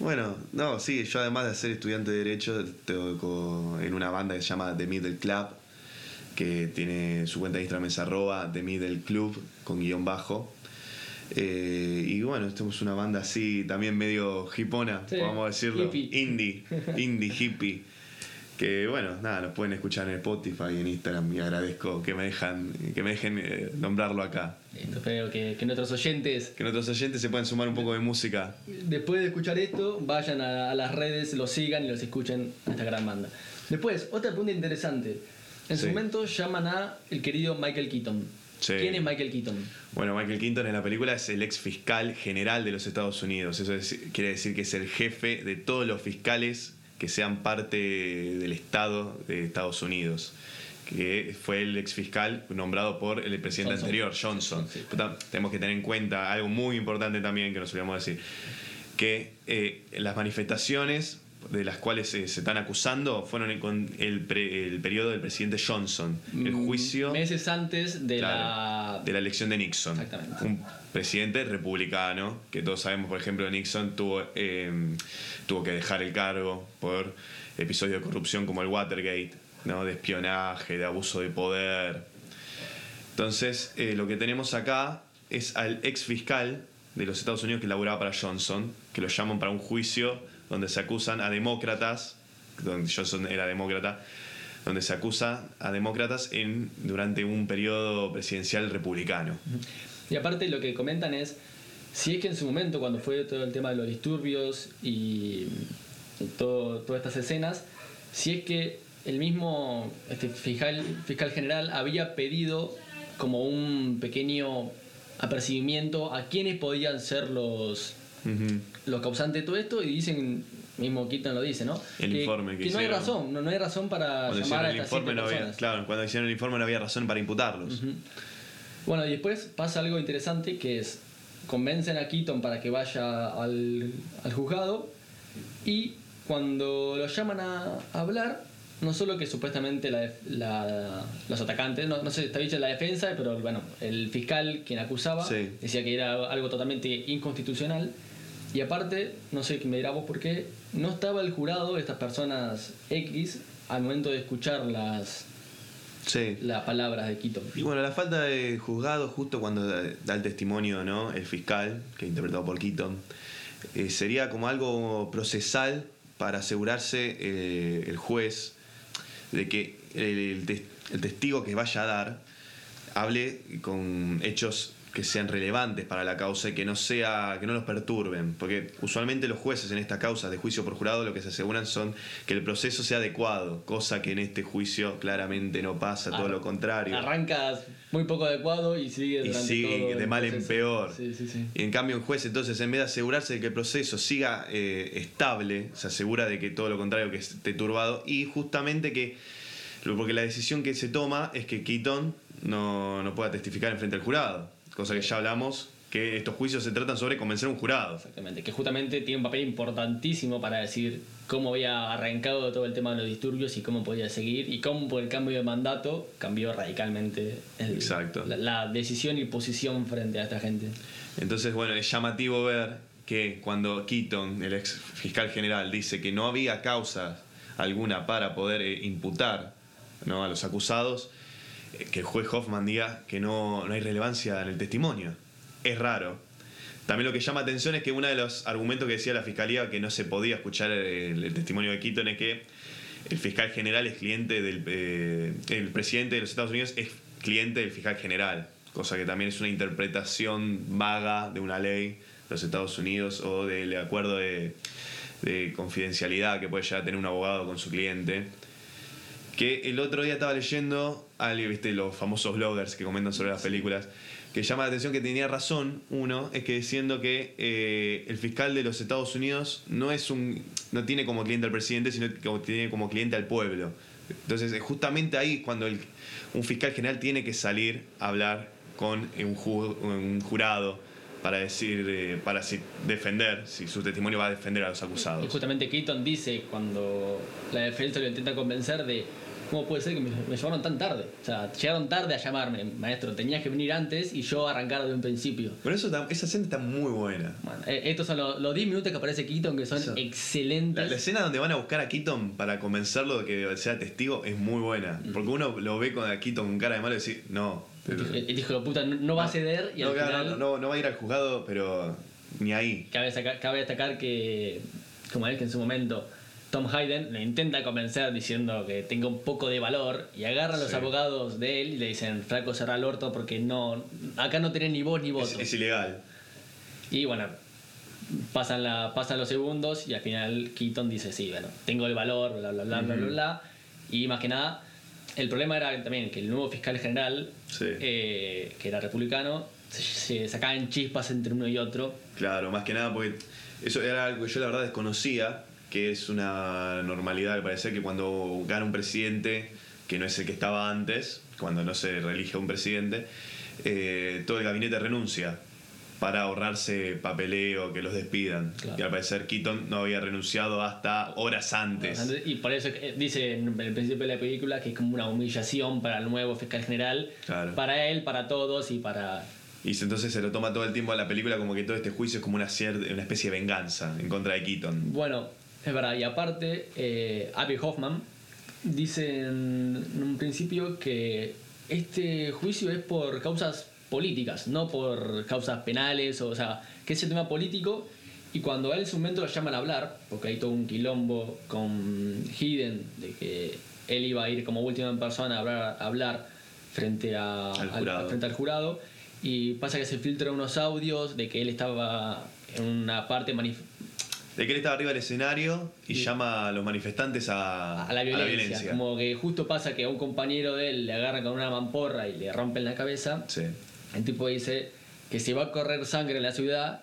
Bueno, no, sí, yo además de ser estudiante de Derecho, toco en una banda que se llama The Middle Club, que tiene su cuenta de Instagram es arroba The Middle Club, con guion bajo. Eh, y bueno, somos una banda así, también medio hipona, Sí, podemos decirlo. hippie. Indie, indie hippie. Que bueno, nada, nos pueden escuchar en Spotify y en Instagram y agradezco que me dejan, que me dejen eh, nombrarlo acá. Espero que, que nuestros oyentes, Que nuestros oyentes se puedan sumar un poco de música. después de escuchar esto, vayan a, a las redes, los sigan y los escuchen a esta gran banda. Después, otra pregunta interesante. En su Sí. momento llaman a el querido Michael Keaton. Sí. ¿Quién es Michael Keaton? Bueno, Michael Keaton en la película es el ex fiscal general de los Estados Unidos. Eso es- quiere decir que es el jefe de todos los fiscales que sean parte del Estado de Estados Unidos. Que fue el ex fiscal nombrado por el presidente Johnson. anterior, Johnson. Sí. Tenemos que tener en cuenta algo muy importante también que nos olvidamos decir: que eh, las manifestaciones de las cuales se, se están acusando fueron en- con el, pre- el periodo del presidente Johnson. El Mm, juicio Meses antes de Claro, la. de la elección de Nixon. Exactamente. Un presidente republicano, que todos sabemos, por ejemplo, Nixon tuvo, eh, tuvo que dejar el cargo por episodios de corrupción como el Watergate, ¿no? de espionaje, de abuso de poder. Entonces, eh, lo que tenemos acá es al ex fiscal de los Estados Unidos que laburaba para Johnson, que lo llaman para un juicio donde se acusan a demócratas, donde Johnson era demócrata, donde se acusa a demócratas en, durante un periodo presidencial republicano. Y aparte lo que comentan es, si es que en su momento, cuando fue todo el tema de los disturbios y, todo, todas estas escenas, si es que el mismo este fiscal, fiscal general había pedido como un pequeño apercibimiento a quiénes podían ser los, Ujú. los causantes de todo esto y dicen, mismo Keaton lo dice, ¿no? El informe que que no hay hicieron. razón, no, no hay razón para Cuando llamar hicieron a el estas informe siete no había, claro, cuando hicieron el informe no había razón para imputarlos. Bueno, y después pasa algo interesante que es, convencen a Keaton para que vaya al, al juzgado y cuando lo llaman a hablar, no solo que supuestamente la la- los atacantes, no, no sé, está dicho la defensa, pero bueno, el fiscal quien acusaba Sí. decía que era algo totalmente inconstitucional. Y aparte, no sé, me dirá vos por qué, no estaba el jurado, estas personas X, al momento de escuchar las, Sí. las palabras de Keaton. Y bueno, la falta de juzgado justo cuando da, el testimonio, ¿no? El fiscal, que interpretado por Keaton, eh, sería como algo procesal para asegurarse eh, el juez de que el testigo que vaya a dar hable con hechos que sean relevantes para la causa y que no sea que no los perturben porque usualmente los jueces en estas causas de juicio por jurado lo que se aseguran son que el proceso sea adecuado cosa que en este juicio claramente no pasa todo lo contrario Arrancas muy poco adecuado y sigue y sigue todo de mal en peor. Sí, sí, sí. Y en cambio un juez entonces en vez de asegurarse de que el proceso siga eh, estable, se asegura de que todo lo contrario que esté turbado y justamente que porque la decisión que se toma es que Keaton no, no pueda testificar en frente al jurado, cosa que ya hablamos que estos juicios se tratan sobre convencer a un jurado. Exactamente, que justamente tiene un papel importantísimo para decir cómo había arrancado todo el tema de los disturbios y cómo podía seguir y cómo por el cambio de mandato cambió radicalmente el- Exacto. La, la decisión y posición frente a esta gente. Entonces, bueno, es llamativo ver que cuando Keaton, el ex fiscal general, dice que no había causa alguna para poder eh, imputar ¿no? a los acusados, que el juez Hoffman diga que no, no hay relevancia en el testimonio. Es raro. También lo que llama atención es que uno de los argumentos que decía la fiscalía que no se podía escuchar el, testimonio de Keaton es que el fiscal general es cliente del. eh, el presidente de los Estados Unidos es cliente del fiscal general, cosa que también es una interpretación vaga de una ley de los Estados Unidos o del acuerdo de, de confidencialidad que puede llegar a tener un abogado con su cliente. Que el otro día estaba leyendo, algo, viste, los famosos bloggers que comentan sobre las películas, que llama la atención que tenía razón, uno, es que diciendo que eh, el fiscal de los Estados Unidos no es un. no tiene como cliente al presidente, sino que tiene como cliente al pueblo. Entonces, eh, justamente ahí es cuando el- un fiscal general tiene que salir a hablar con un, ju- un jurado para decir, eh, para si- defender, si su testimonio va a defender a los Y acusados. justamente Keaton dice cuando la defensa lo intenta convencer de cómo puede ser que me, me llamaron tan tarde. O sea, llegaron tarde a llamarme, maestro, tenías que venir antes y yo arrancar de un principio. Pero eso, está- esa escena está muy buena. Bueno, eh, estos son los, los 10 minutos que aparece Keaton que son Eso. excelentes. La, la escena donde van a buscar a Keaton para convencerlo de que sea testigo es muy buena. Porque uno lo ve con a Keaton con cara de malo y dice, no. El hijo de puta no, no va a ceder y no, al claro, final no, no, no va a ir al juzgado, pero ni ahí. Cabe, saca- cabe destacar que, como es que en su momento Tom Hayden le intenta convencer diciendo que tenga un poco de valor y agarran los abogados de él y le dicen, Franco, cerra el orto porque no, acá no tenés ni voz ni Es, voto. es ilegal. Y bueno, pasan, la, pasan los segundos y al final Keaton dice, sí, bueno, tengo el valor, bla, bla, bla, bla, bla, Ujú. bla. Y más que nada, el problema era también que el nuevo fiscal general, Sí. eh, que era republicano, se, se sacaban chispas entre uno y otro. Claro, más que nada porque eso era algo que yo la verdad desconocía, que es una normalidad al parecer que cuando gana un presidente que no es el que estaba antes, cuando no se reelige a un presidente, eh, todo el gabinete renuncia para ahorrarse papeleo, que los despidan. Claro. Y al parecer Keaton no había renunciado hasta horas antes. Y por eso eh, dice en el principio de la película que es como una humillación para el nuevo fiscal general, Claro. para él, para todos y para... Y entonces se lo toma todo el tiempo a la película como que todo este juicio es como una, cier- una especie de venganza en contra de Keaton. Bueno, es verdad, y aparte, eh, Abby Hoffman dice en, un principio que este juicio es por causas políticas, no por causas penales, o, o sea, que es el tema político. Y cuando a él en su momento lo llaman a hablar, porque hay todo un quilombo con Hidden, de que él iba a ir como última persona a hablar, a hablar frente, a, Al jurado. frente al jurado, y pasa que se filtran unos audios de que él estaba en una parte manif- De que él estaba arriba del escenario y Sí. llama a los manifestantes a, a la violencia. Como que justo pasa que a un compañero de él le agarran con una mamporra y le rompen la cabeza. Sí. El tipo dice que si va a correr sangre en la ciudad,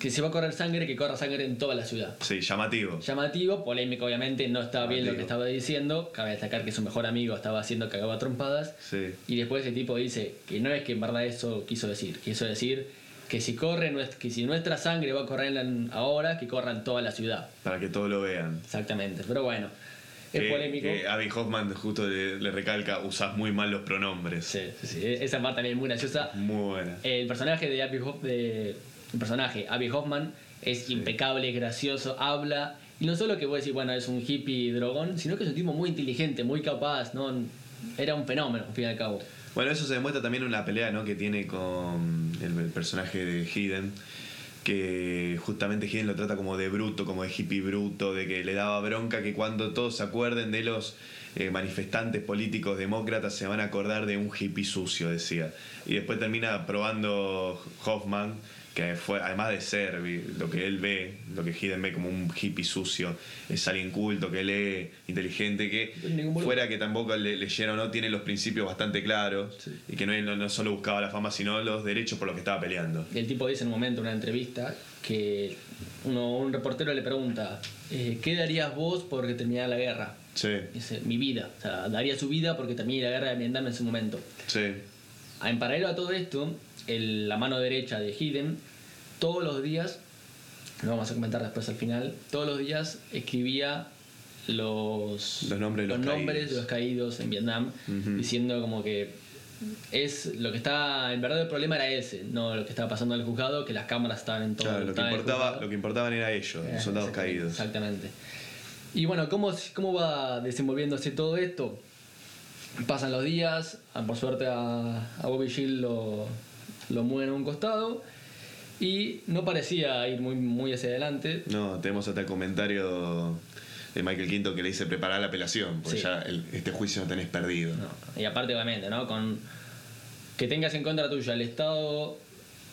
que si va a correr sangre, que corra sangre en toda la ciudad. Sí, llamativo. Llamativo, polémico obviamente, no estaba bien lo que estaba diciendo. Cabe destacar que su mejor amigo estaba haciendo cagaba trompadas. Sí. Y después el tipo dice que no es que en verdad eso quiso decir. Quiso decir que si corre, que si nuestra sangre va a correr en- ahora, que corra en toda la ciudad. Para que todos lo vean. Exactamente. Pero bueno, es Que- polémico. que Abby Hoffman justo le, le recalca, usás muy mal los pronombres. Sí, sí, sí, esa parte también es muy graciosa. Muy buena. El personaje de Abby, Hoff- de, el personaje Abby Hoffman es impecable, es gracioso, habla. Y no solo que voy a decir, bueno, es un hippie drogón, sino que es un tipo muy inteligente, muy capaz, ¿no? Era un fenómeno, al fin y al cabo. Bueno, eso se demuestra también en la pelea ¿no? que tiene con el, personaje de Hidden, que justamente Hidden lo trata como de bruto, como de hippie bruto, de que le daba bronca que cuando todos se acuerden de los eh, manifestantes políticos demócratas se van a acordar de un hippie sucio, decía. Y después termina probando Hoffman, que fue, además de ser lo que él ve, lo que Hidden ve como un hippie sucio, es alguien culto, que lee, inteligente, que fuera que tampoco le, leyera o no, tiene los principios bastante claros Sí. y que no, no, no solo buscaba la fama, sino los derechos por los que estaba peleando. El tipo dice en un momento, en una entrevista, que uno, un reportero le pregunta, eh, ¿qué darías vos porque terminara la guerra? Sí, Dice, mi vida. O sea, daría su vida porque termine la guerra de Vietnam en su momento. sí, En paralelo a todo esto, el- la mano derecha de Hidden, todos los días, lo vamos a comentar después al final, todos los días escribía los, Los nombres de los nombres caídos. de los caídos en Vietnam, diciendo como que es lo que está, en verdad el problema era ese, no lo que estaba pasando en el juzgado, que las cámaras estaban en todo Claro, lo que, importaba, lo que importaban era ellos, Eh, los soldados exactamente, caídos. Exactamente. Y bueno, ¿cómo, ¿cómo va desenvolviéndose todo esto? Pasan los días, ah, por suerte a, a Bobby Shield lo, lo mueven a un costado y no parecía ir muy, muy hacia adelante. No, tenemos hasta el comentario de Michael Quinto que le dice preparar la apelación, porque Sí. ya el- este juicio no tenés perdido. No, Y aparte, obviamente, ¿no? Con que tengas en contra tuya el Estado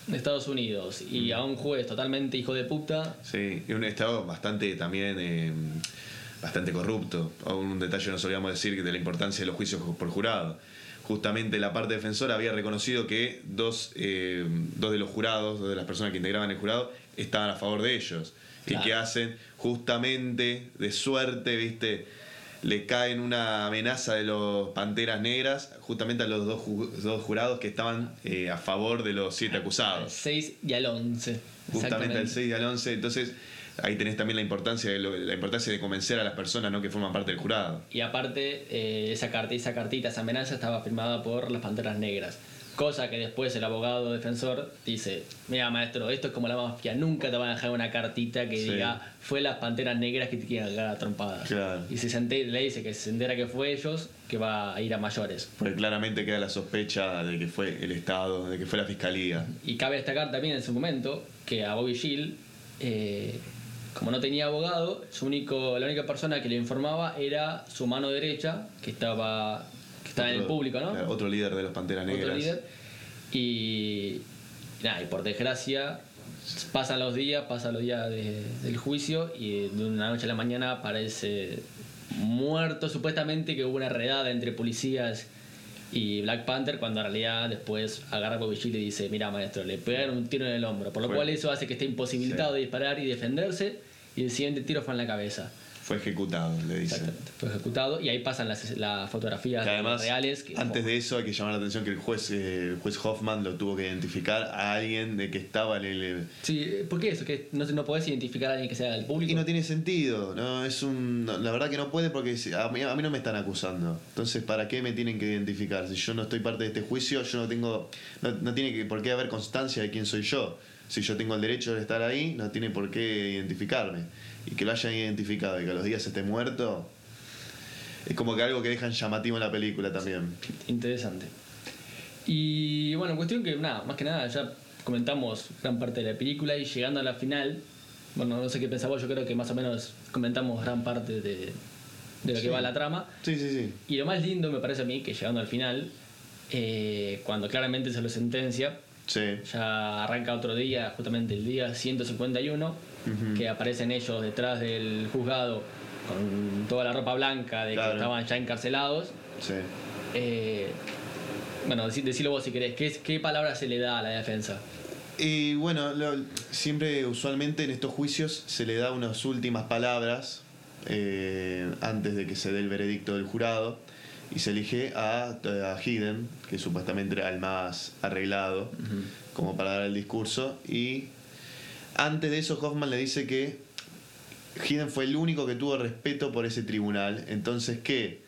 de Estados Unidos y a un juez totalmente hijo de puta, Sí, y un estado bastante también eh, bastante corrupto. Un detalle nos olvidamos decir de la importancia de los juicios por jurado. Justamente la parte defensora había reconocido que dos, eh, dos de los jurados, dos de las personas que integraban el jurado, estaban a favor de ellos. Claro. Y que hacen justamente de suerte, ¿viste? Le caen una amenaza de los Panteras Negras justamente a los dos, ju- dos jurados que estaban eh, a favor de los siete al acusados 6 y al 11. justamente al Exactamente. 6 y al 11. Entonces, ahí tenés también la importancia de, lo- la importancia de convencer a las personas ¿no? que forman parte del jurado. Y aparte, eh, esa, carta, esa cartita, esa amenaza estaba firmada por las Panteras Negras. Cosa que después el abogado defensor dice, mira maestro, esto es como la mafia, nunca te van a dejar una cartita que Sí. diga, fue las Panteras Negras que te quieren cagar a trompadas. Claro. Y se le dice que se entera que fue ellos, que va a ir a mayores. Porque claramente queda la sospecha de que fue el Estado, de que fue la Fiscalía. Y cabe destacar también en su momento que a Bobby Shield, eh, como no tenía abogado, su único, la única persona que le informaba era su mano derecha, que estaba, que estaba en el público, ¿no? claro, otro líder de los Panteras otro Negras. líder. Y, nada, y por desgracia pasan los días, pasan los días de- del juicio y de una noche a la mañana aparece muerto supuestamente que hubo una redada entre policías y Black Panther cuando en realidad después agarra a Bobby y dice mira maestro le pegaron un tiro en el hombro por lo cual eso hace que esté imposibilitado Sí. de disparar y defenderse y el siguiente tiro fue en la cabeza Fue ejecutado, le dicen. Fue ejecutado y ahí pasan las, las fotografías Que además, reales que- antes de eso hay que llamar la atención que el juez, eh, el juez Hoffman lo tuvo que identificar a alguien de que estaba en el... Sí, ¿por qué eso? ¿Que no, no podés identificar a alguien que sea del público? Y no tiene sentido, no es un, la verdad que no puede porque a mí, a mí no me están acusando. Entonces, ¿para qué me tienen que identificar? Si yo no estoy parte de este juicio, yo no tengo, no, no tiene que, por qué haber constancia de quién soy yo. Si yo tengo el derecho de estar ahí, no tiene por qué identificarme. Y que lo hayan identificado y que a los días esté muerto, Es como que algo que dejan llamativo en la película también. Interesante. Y bueno, cuestión que nada, más que nada ya comentamos gran parte de la película y llegando a la final, bueno, no sé qué pensabas, yo creo que más o menos comentamos gran parte de, de lo que va la trama. Sí, sí, sí. Y lo más lindo me parece a mí que llegando al final, eh, cuando claramente se lo sentencia, Sí. ya arranca otro día, justamente el día 151, Ujú. que aparecen ellos detrás del juzgado con toda la ropa blanca de Claro. que estaban ya encarcelados. Sí. Eh, bueno, decí- decilo vos si querés, ¿qué, ¿qué palabra se le da a la defensa? Y bueno, lo- siempre usualmente en estos juicios se le da unas últimas palabras eh, antes de que se dé el veredicto del jurado y se elige a, a Hidden, que supuestamente era el más arreglado, como para dar el discurso. Y antes de eso Hoffman le dice que Hidden fue el único que tuvo respeto por ese tribunal. Entonces, ¿qué?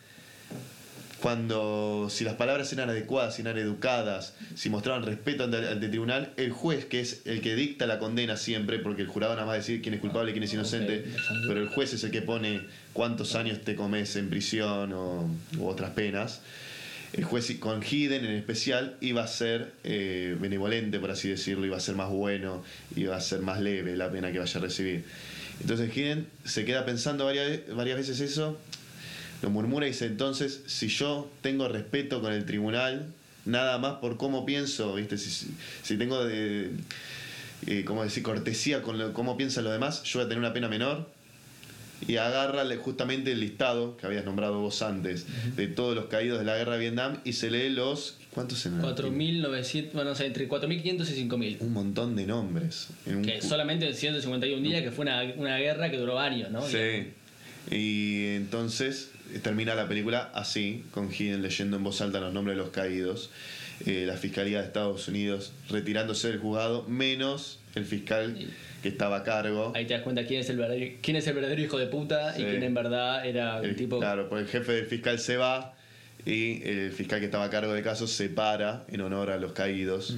Cuando, si las palabras eran adecuadas, si eran educadas, si mostraban respeto ante, ante el tribunal, el juez, que es el que dicta la condena siempre, porque el jurado nada más decide quién es culpable y quién es inocente, pero el juez es el que pone cuántos años te comes en prisión o u otras penas. El juez con Hidden en especial iba a ser eh, benevolente, por así decirlo, iba a ser más bueno, iba a ser más leve la pena que vaya a recibir. Entonces Hidden se queda pensando varias, varias veces eso, lo murmura y dice, entonces, si yo tengo respeto con el tribunal, nada más por cómo pienso, ¿viste? Si, tengo de, eh, ¿cómo decir? cortesía con lo- cómo piensan los demás, yo voy a tener una pena menor. Y agarra justamente el listado que habías nombrado vos antes, de todos los caídos de la guerra de Vietnam, y se lee los... ¿Cuántos eran? 4.900, bueno, no sé, entre 4.500 y 5.000. Un montón de nombres. En un Que ju- solamente en 151 días, que fue una, una guerra que duró años, ¿no? Sí. Y entonces termina la película así, con Hidden leyendo en voz alta los nombres de los caídos, eh, la Fiscalía de Estados Unidos retirándose del juzgado, menos el fiscal que estaba a cargo. Ahí te das cuenta quién es el verdadero, quién es el verdadero hijo de puta Sí. y quién en verdad era El- tipo... Claro, porque el jefe del fiscal se va y el fiscal que estaba a cargo del caso se para en honor a los caídos.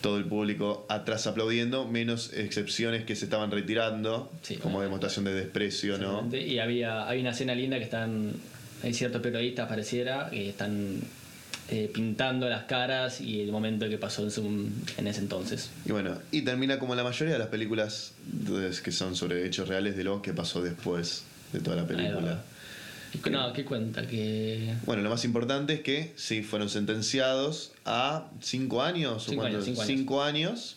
Todo el público atrás aplaudiendo, menos excepciones que se estaban retirando, Sí. como demostración de desprecio, ¿no? Y había, hay una escena linda que están, hay ciertos periodistas pareciera, que están eh, pintando las caras y el momento que pasó en, su- en ese entonces. Y bueno, y termina como la mayoría de las películas que son sobre hechos reales de lo que pasó después de toda la película. No, ¿qué cuenta? Que Bueno, lo más importante es que sí, fueron sentenciados a cinco años Cinco o años, cinco años. Cinco años,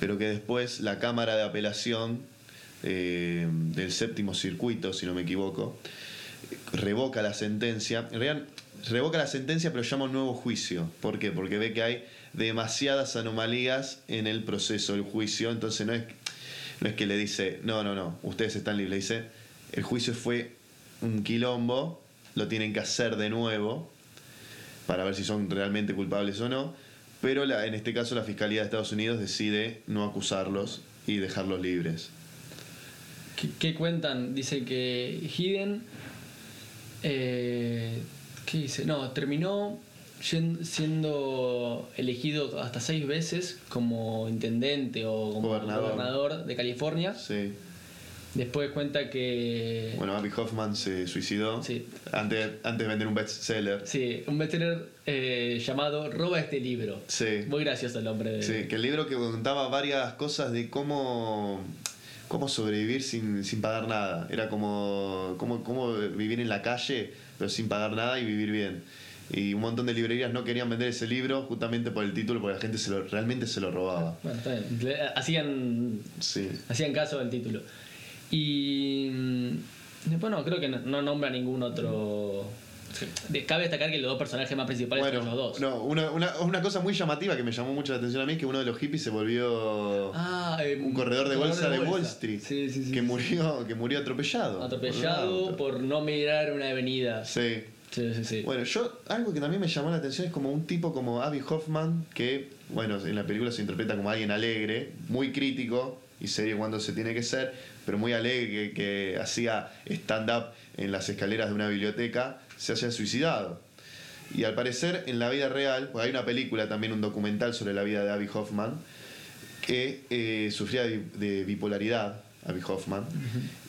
pero que después la Cámara de Apelación eh, del séptimo circuito, si no me equivoco, revoca la sentencia. En realidad, revoca la sentencia, pero llama un nuevo juicio. ¿Por qué? Porque ve que hay demasiadas anomalías en el proceso del juicio. Entonces no es, no es que le dice, no, no, no, ustedes están libres. Le dice, el juicio fue un quilombo, lo tienen que hacer de nuevo para ver si son realmente culpables o no. Pero la- en este caso la Fiscalía de Estados Unidos decide no acusarlos y dejarlos libres. ¿Qué, qué cuentan? Dice que Hidden. eh, ¿Qué dice? No, terminó siendo elegido hasta seis veces como intendente o como Gobernador. gobernador, de California. Sí. Después cuenta que. Bueno, Abby Hoffman se suicidó Sí. antes, antes de vender un bestseller. Sí, un bestseller eh, llamado Roba este libro. Sí. Muy gracioso el nombre de. Sí, que el libro que contaba varias cosas de cómo, cómo sobrevivir sin, sin pagar nada. Era como cómo, cómo vivir en la calle, pero sin pagar nada y vivir bien. Y un montón de librerías no querían vender ese libro justamente por el título, porque la gente se lo, realmente se lo robaba. Bueno, está bien. Hacían Sí. hacían caso del título. Y mm, bueno, creo que no, no nombra ningún otro. Cabe destacar que los dos personajes más principales Bueno, son los dos. no, una, una, una cosa muy llamativa que me llamó mucho la atención a mí es que uno de los hippies se volvió Ah, eh, un corredor de bolsa de Wall Street Sí, sí, sí. que murió que murió atropellado. Atropellado Por por no mirar una avenida. Sí. Sí, sí, sí. Bueno, yo, algo que también me llamó la atención es como un tipo como Abby Hoffman, que, bueno, en la película se interpreta como alguien alegre, muy crítico y serio cuando se tiene que ser, pero muy alegre, que, que hacía stand-up en las escaleras de una biblioteca, se haya suicidado. Y al parecer, en la vida real, pues hay una película, también un documental sobre la vida de Abby Hoffman, que eh, sufría de, de bipolaridad, Abby Hoffman,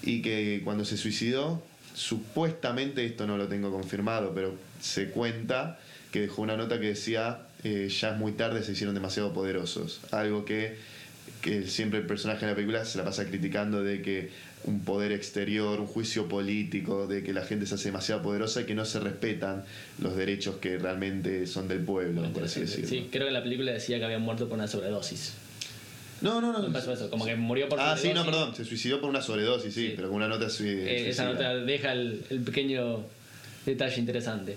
y que cuando se suicidó supuestamente, esto no lo tengo confirmado, pero se cuenta que dejó una nota que decía, eh, ya es muy tarde, se hicieron demasiado poderosos. Algo que, que siempre el personaje de la película se la pasa criticando de que un poder exterior, un juicio político, de que la gente se hace demasiado poderosa y que no se respetan los derechos que realmente son del pueblo, por así decirlo. Sí, creo que la película decía que había muerto por una sobredosis. No, no, no. Pasó eso, como que murió por Ah, sí, no, perdón, se suicidó por una sobredosis, sí, Sí. pero con una nota sui- Eh, esa suicida. nota deja el, el pequeño detalle interesante.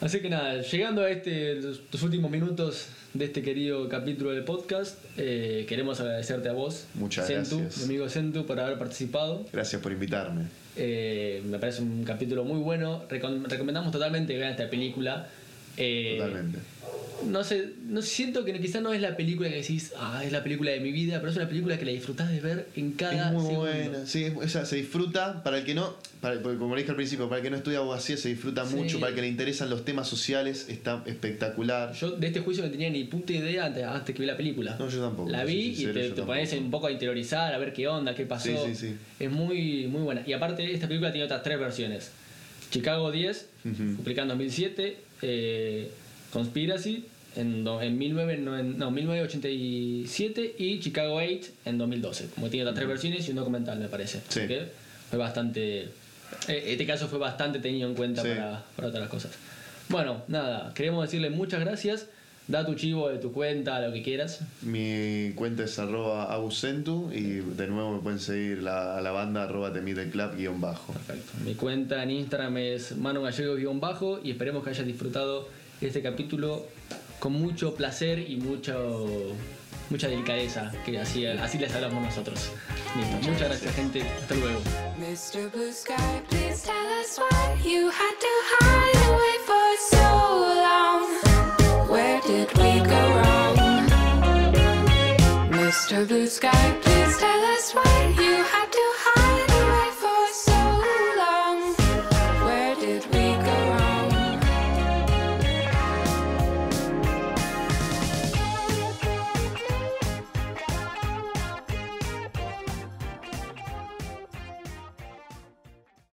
Así que nada, llegando a este, los, últimos minutos de este querido capítulo del podcast, eh, queremos agradecerte a vos, Muchas Sentu, gracias. mi amigo Sentu, por haber participado. Gracias por invitarme. Eh, me parece un capítulo muy bueno. Recom- recomendamos totalmente que vean esta película. Eh, Totalmente. No sé, no siento que quizás no es la película que decís, ah, es la película de mi vida, pero es una película que la disfrutás de ver en cada Es muy segundo. buena, sí, es- o sea, se disfruta, para el que no, para, como dije al principio, para el que no estudia abogacía se disfruta Sí. mucho, para el que le interesan los temas sociales está espectacular. Yo de este juicio no tenía ni puta idea antes, antes que vi la película. No, yo tampoco, La vi sincero, y te, te pones un poco a interiorizar, a ver qué onda, qué pasó. Sí, sí, sí. Es muy, muy buena. Y aparte, esta película tiene otras tres versiones. Chicago 10, Ujú. publicada en 2007. eh, Conspiracy en, do- en 19, no, 1987 y Chicago 8 en 2012. Como tiene las tres versiones y un documental, me parece. Sí. Que fue bastante. eh, Este caso fue bastante tenido en cuenta Sí. para, para otras cosas. Bueno, nada, queremos decirle muchas gracias. Da tu chivo de tu cuenta, lo que quieras. Mi cuenta es arroba abusentu y de nuevo me pueden seguir la, a la banda arroba temideclub guion bajo. Perfecto. Mi cuenta en Instagram es Manu Gallego-bajo y esperemos que hayas disfrutado este capítulo con mucho placer y mucho, mucha delicadeza, que así, así les hablamos nosotros. Listo. Muchas gracias, gente. Hasta luego. Mr. Blue Sky, please tell us why you had to hide away for so long. Where did we go wrong? Mr. Blue Sky, please tell us